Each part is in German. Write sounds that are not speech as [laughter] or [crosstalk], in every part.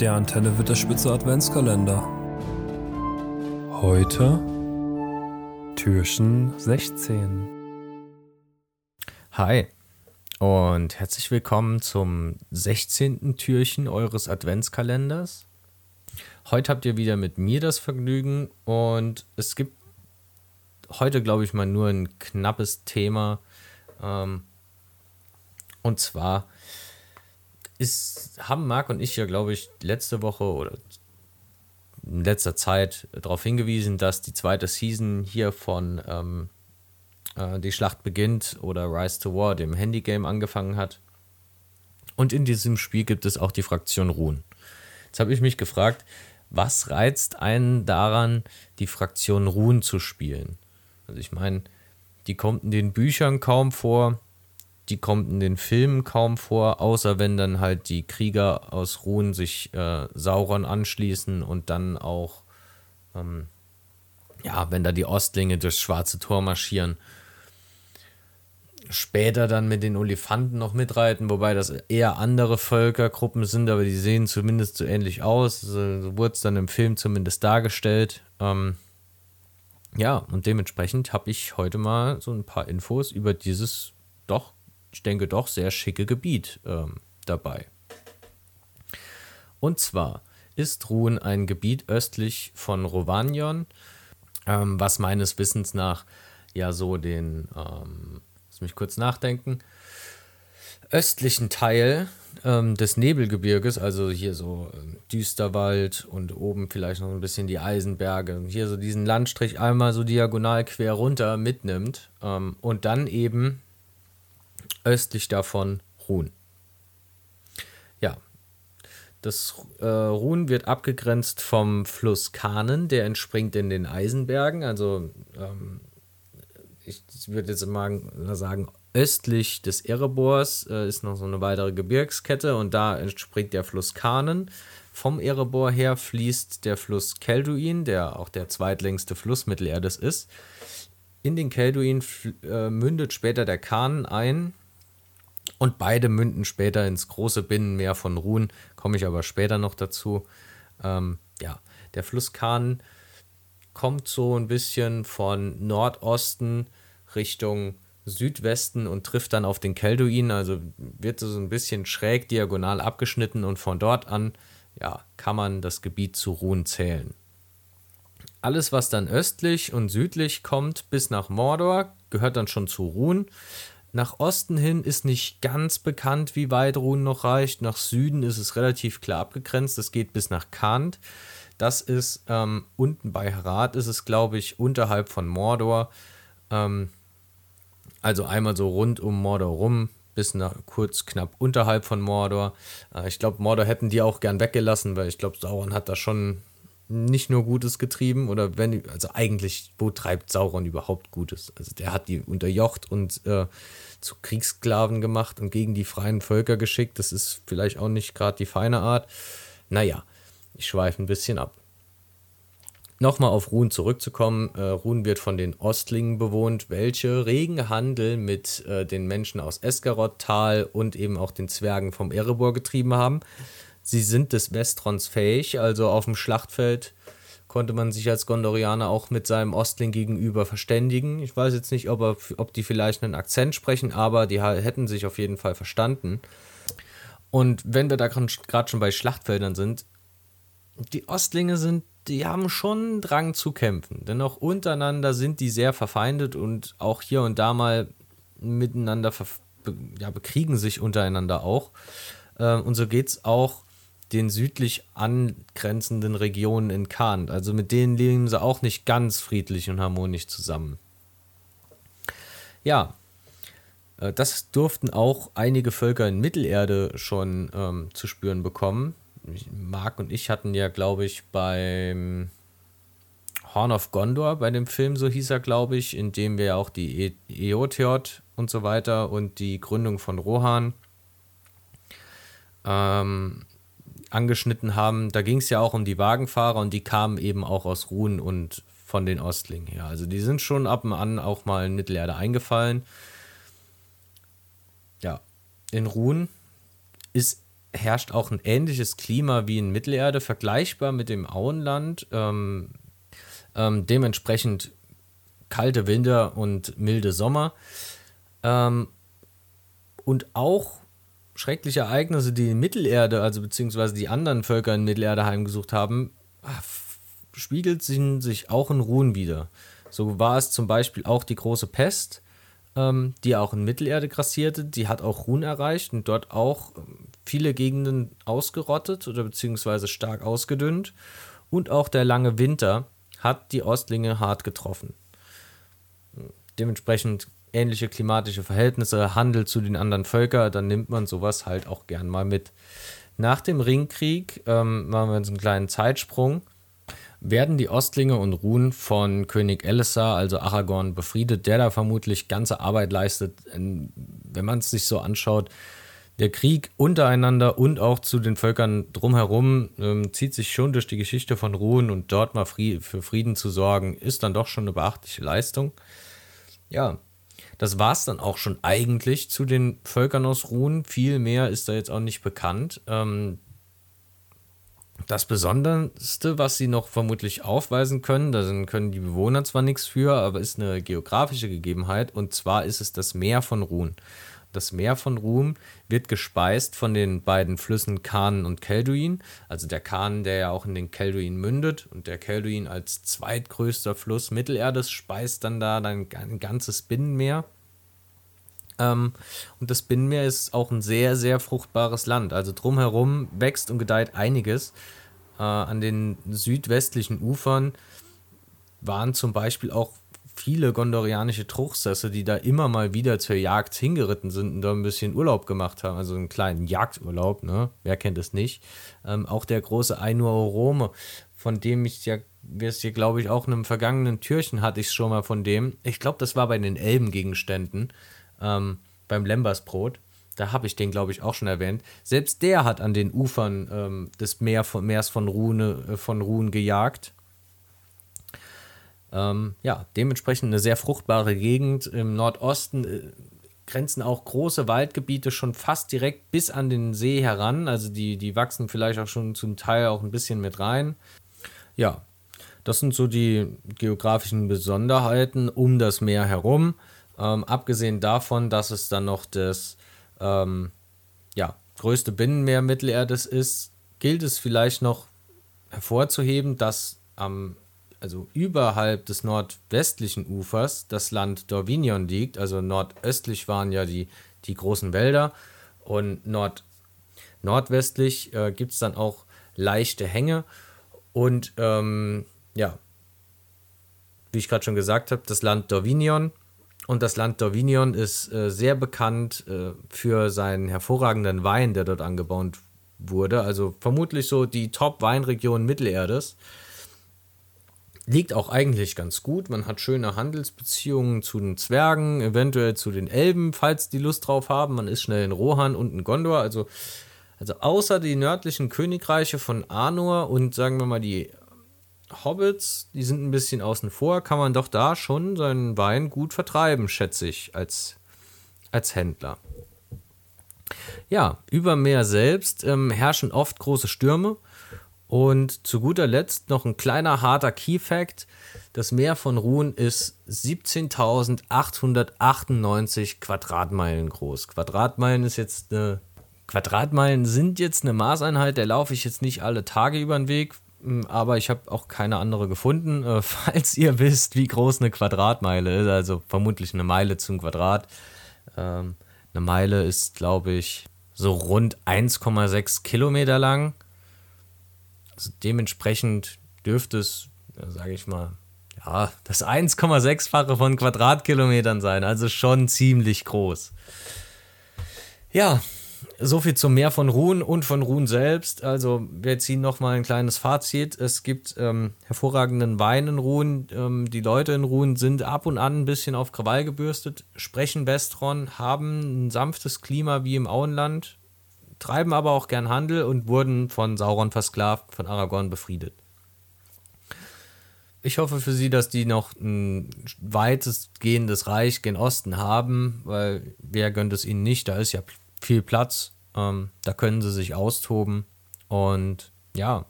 Der Antenne wird der Spitze Adventskalender. Heute Türchen 16. Hi und herzlich willkommen zum 16. Türchen eures Adventskalenders. Heute habt ihr wieder mit mir das Vergnügen und es gibt heute, glaube ich, mal nur ein knappes Thema. Ähm, und zwar ist, haben Marc und ich ja, glaube ich, letzte Woche oder in letzter Zeit darauf hingewiesen, dass die zweite Season hier von ähm, äh, Die Schlacht beginnt oder Rise to War, dem Handygame, angefangen hat. Und in diesem Spiel gibt es auch die Fraktion Ruhen. Jetzt habe ich mich gefragt, was reizt einen daran, die Fraktion Ruhen zu spielen? Also ich meine, die kommt in den Büchern kaum vor, die kommt in den Filmen kaum vor, außer wenn dann halt die Krieger aus Ruhen sich äh, Sauron anschließen und dann auch, ähm, ja, wenn da die Ostlinge durchs Schwarze Tor marschieren. Später dann mit den Olifanten noch mitreiten, wobei das eher andere Völkergruppen sind, aber die sehen zumindest so ähnlich aus. So wurde es dann im Film zumindest dargestellt. Ähm, ja, und dementsprechend habe ich heute mal so ein paar Infos über dieses doch ich denke, doch sehr schicke Gebiet ähm, dabei. Und zwar ist Ruhen ein Gebiet östlich von Rovanion, ähm, was meines Wissens nach ja so den, ähm, lass mich kurz nachdenken, östlichen Teil ähm, des Nebelgebirges, also hier so ähm, Düsterwald und oben vielleicht noch ein bisschen die Eisenberge, hier so diesen Landstrich einmal so diagonal quer runter mitnimmt ähm, und dann eben östlich davon Ruhn. Ja, das äh, Ruhn wird abgegrenzt vom Fluss Kahnen, der entspringt in den Eisenbergen. Also ähm, ich würde jetzt mal sagen, östlich des Erebors äh, ist noch so eine weitere Gebirgskette und da entspringt der Fluss Kahnen. Vom Erebor her fließt der Fluss Kelduin, der auch der zweitlängste Fluss Mittelerdes ist. In den Kelduin äh, mündet später der Kahn ein und beide münden später ins große Binnenmeer von Ruhn, komme ich aber später noch dazu. Ähm, ja, der Fluss Kahn kommt so ein bisschen von Nordosten Richtung Südwesten und trifft dann auf den Kelduin, also wird so ein bisschen schräg diagonal abgeschnitten und von dort an ja, kann man das Gebiet zu Ruhn zählen. Alles, was dann östlich und südlich kommt bis nach Mordor, gehört dann schon zu Ruhn. Nach Osten hin ist nicht ganz bekannt, wie weit Ruhn noch reicht. Nach Süden ist es relativ klar abgegrenzt. Es geht bis nach Kant. Das ist ähm, unten bei Herat, ist es, glaube ich, unterhalb von Mordor. Ähm, also einmal so rund um Mordor rum, bis nach, kurz knapp unterhalb von Mordor. Äh, ich glaube, Mordor hätten die auch gern weggelassen, weil ich glaube, Sauron hat da schon nicht nur Gutes getrieben oder wenn, also eigentlich, wo treibt Sauron überhaupt Gutes? Also der hat die unterjocht und äh, zu Kriegssklaven gemacht und gegen die freien Völker geschickt. Das ist vielleicht auch nicht gerade die feine Art. Naja, ich schweife ein bisschen ab. Nochmal auf Ruhn zurückzukommen. Äh, Ruhn wird von den Ostlingen bewohnt, welche regen Handel mit äh, den Menschen aus Esgaroth-Tal und eben auch den Zwergen vom Erebor getrieben haben. Sie sind des Westrons fähig, also auf dem Schlachtfeld konnte man sich als Gondorianer auch mit seinem Ostling gegenüber verständigen. Ich weiß jetzt nicht, ob, er, ob die vielleicht einen Akzent sprechen, aber die hätten sich auf jeden Fall verstanden. Und wenn wir da gerade schon bei Schlachtfeldern sind, die Ostlinge sind, die haben schon Drang zu kämpfen. Denn auch untereinander sind die sehr verfeindet und auch hier und da mal miteinander ja, bekriegen sich untereinander auch. Äh, und so geht es auch den südlich angrenzenden Regionen in Kant. Also mit denen leben sie auch nicht ganz friedlich und harmonisch zusammen. Ja, äh, das durften auch einige Völker in Mittelerde schon ähm, zu spüren bekommen. Marc und ich hatten ja, glaube ich, beim Horn of Gondor, bei dem Film, so hieß er, glaube ich, in dem wir auch die e Eotheot und so weiter und die Gründung von Rohan ähm, angeschnitten haben, da ging es ja auch um die Wagenfahrer und die kamen eben auch aus Ruhen und von den Ostlingen her. Also die sind schon ab und an auch mal in Mittelerde eingefallen. Ja, in Ruhen ist herrscht auch ein ähnliches Klima wie in Mittelerde, vergleichbar mit dem Auenland. Ähm, ähm, dementsprechend kalte Winter und milde Sommer. Ähm, und auch schreckliche Ereignisse, die Mittelerde, also beziehungsweise die anderen Völker in Mittelerde heimgesucht haben, spiegelt sich auch in Ruhen wieder. So war es zum Beispiel auch die große Pest, ähm, die auch in Mittelerde grassierte. Die hat auch Ruhen erreicht und dort auch ähm, viele Gegenden ausgerottet oder beziehungsweise stark ausgedünnt. Und auch der lange Winter hat die Ostlinge hart getroffen. Dementsprechend ähnliche klimatische Verhältnisse, Handel zu den anderen Völkern, dann nimmt man sowas halt auch gern mal mit. Nach dem Ringkrieg ähm, machen wir uns einen kleinen Zeitsprung. Werden die Ostlinge und Ruhen von König Elessar, also Aragorn, befriedet, der da vermutlich ganze Arbeit leistet. Wenn man es sich so anschaut, der Krieg untereinander und auch zu den Völkern drumherum ähm, zieht sich schon durch die Geschichte von Ruhen und dort mal für Frieden zu sorgen, ist dann doch schon eine beachtliche Leistung. Ja, das war es dann auch schon eigentlich zu den Völkern aus Ruhen. Viel mehr ist da jetzt auch nicht bekannt. Ähm, das Besonderste, was sie noch vermutlich aufweisen können, da können die Bewohner zwar nichts für, aber ist eine geografische Gegebenheit, und zwar ist es das Meer von Ruhen. Das Meer von Ruhm wird gespeist von den beiden Flüssen Kahn und Kelduin. Also der Kahn, der ja auch in den Kelduin mündet und der Kelduin als zweitgrößter Fluss Mittelerdes speist dann da ein ganzes Binnenmeer. Ähm, und das Binnenmeer ist auch ein sehr, sehr fruchtbares Land. Also drumherum wächst und gedeiht einiges. Äh, an den südwestlichen Ufern waren zum Beispiel auch viele gondorianische Truchsesse, die da immer mal wieder zur Jagd hingeritten sind und da ein bisschen Urlaub gemacht haben, also einen kleinen Jagdurlaub, ne? Wer kennt es nicht? Ähm, auch der große Ainur Orome, von dem ich ja, wir es hier, glaube ich, auch in einem vergangenen Türchen hatte ich schon mal von dem. Ich glaube, das war bei den Elbengegenständen, ähm, beim Lembersbrot. Da habe ich den, glaube ich, auch schon erwähnt. Selbst der hat an den Ufern ähm, des Meer von, Meers von Rune, äh, von Ruhen gejagt ähm, ja, dementsprechend eine sehr fruchtbare Gegend. Im Nordosten äh, grenzen auch große Waldgebiete schon fast direkt bis an den See heran. Also die, die wachsen vielleicht auch schon zum Teil auch ein bisschen mit rein. Ja, das sind so die geografischen Besonderheiten um das Meer herum. Ähm, abgesehen davon, dass es dann noch das ähm, ja, größte Binnenmeer Mittelerdes ist, gilt es vielleicht noch hervorzuheben, dass am also überhalb des nordwestlichen Ufers, das Land Dorvinion liegt. Also nordöstlich waren ja die, die großen Wälder und nord, nordwestlich äh, gibt es dann auch leichte Hänge. Und ähm, ja, wie ich gerade schon gesagt habe, das Land Dorvinion. Und das Land Dorvinion ist äh, sehr bekannt äh, für seinen hervorragenden Wein, der dort angebaut wurde. Also vermutlich so die Top-Weinregion Mittelerdes liegt auch eigentlich ganz gut. Man hat schöne Handelsbeziehungen zu den Zwergen, eventuell zu den Elben, falls die Lust drauf haben. Man ist schnell in Rohan und in Gondor. Also, also außer die nördlichen Königreiche von Arnor und sagen wir mal die Hobbits, die sind ein bisschen außen vor, kann man doch da schon seinen Wein gut vertreiben, schätze ich, als, als Händler. Ja, über Meer selbst ähm, herrschen oft große Stürme. Und zu guter Letzt noch ein kleiner harter Key Fact. Das Meer von Ruhen ist 17.898 Quadratmeilen groß. Quadratmeilen ist jetzt eine Quadratmeilen sind jetzt eine Maßeinheit, der laufe ich jetzt nicht alle Tage über den Weg, hm, aber ich habe auch keine andere gefunden. Äh, [laughs] falls ihr wisst, wie groß eine Quadratmeile ist, also vermutlich eine Meile zum Quadrat. Ähm, eine Meile ist, glaube ich, so rund 1,6 Kilometer lang. Also dementsprechend dürfte es, sage ich mal, ja, das 1,6-fache von Quadratkilometern sein, also schon ziemlich groß. Ja, so viel zum Meer von Ruhen und von Ruhen selbst. Also wir ziehen nochmal ein kleines Fazit. Es gibt ähm, hervorragenden Wein in Ruhen. Ähm, die Leute in Ruhen sind ab und an ein bisschen auf Krawall gebürstet, sprechen Westron, haben ein sanftes Klima wie im Auenland, treiben aber auch gern Handel und wurden von Sauron versklavt, von Aragorn befriedet. Ich hoffe für sie, dass die noch ein weitestgehendes Reich gen Osten haben, weil wer gönnt es ihnen nicht? Da ist ja viel Platz. Ähm, da können sie sich austoben. Und ja,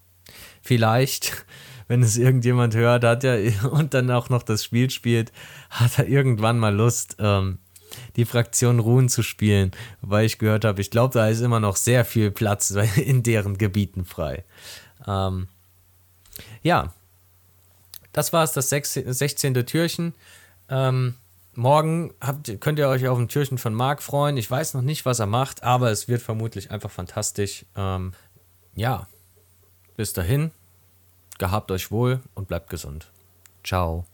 vielleicht, [laughs] wenn es irgendjemand hört, hat er [laughs] und dann auch noch das Spiel spielt, hat er irgendwann mal Lust, ähm, die Fraktion Ruhen zu spielen, weil ich gehört habe, ich glaube, da ist immer noch sehr viel Platz [laughs] in deren Gebieten frei. Ähm, ja, das war es, das 16. Türchen. Ähm, morgen habt, könnt ihr euch auf ein Türchen von Marc freuen. Ich weiß noch nicht, was er macht, aber es wird vermutlich einfach fantastisch. Ähm, ja, bis dahin, gehabt euch wohl und bleibt gesund. Ciao.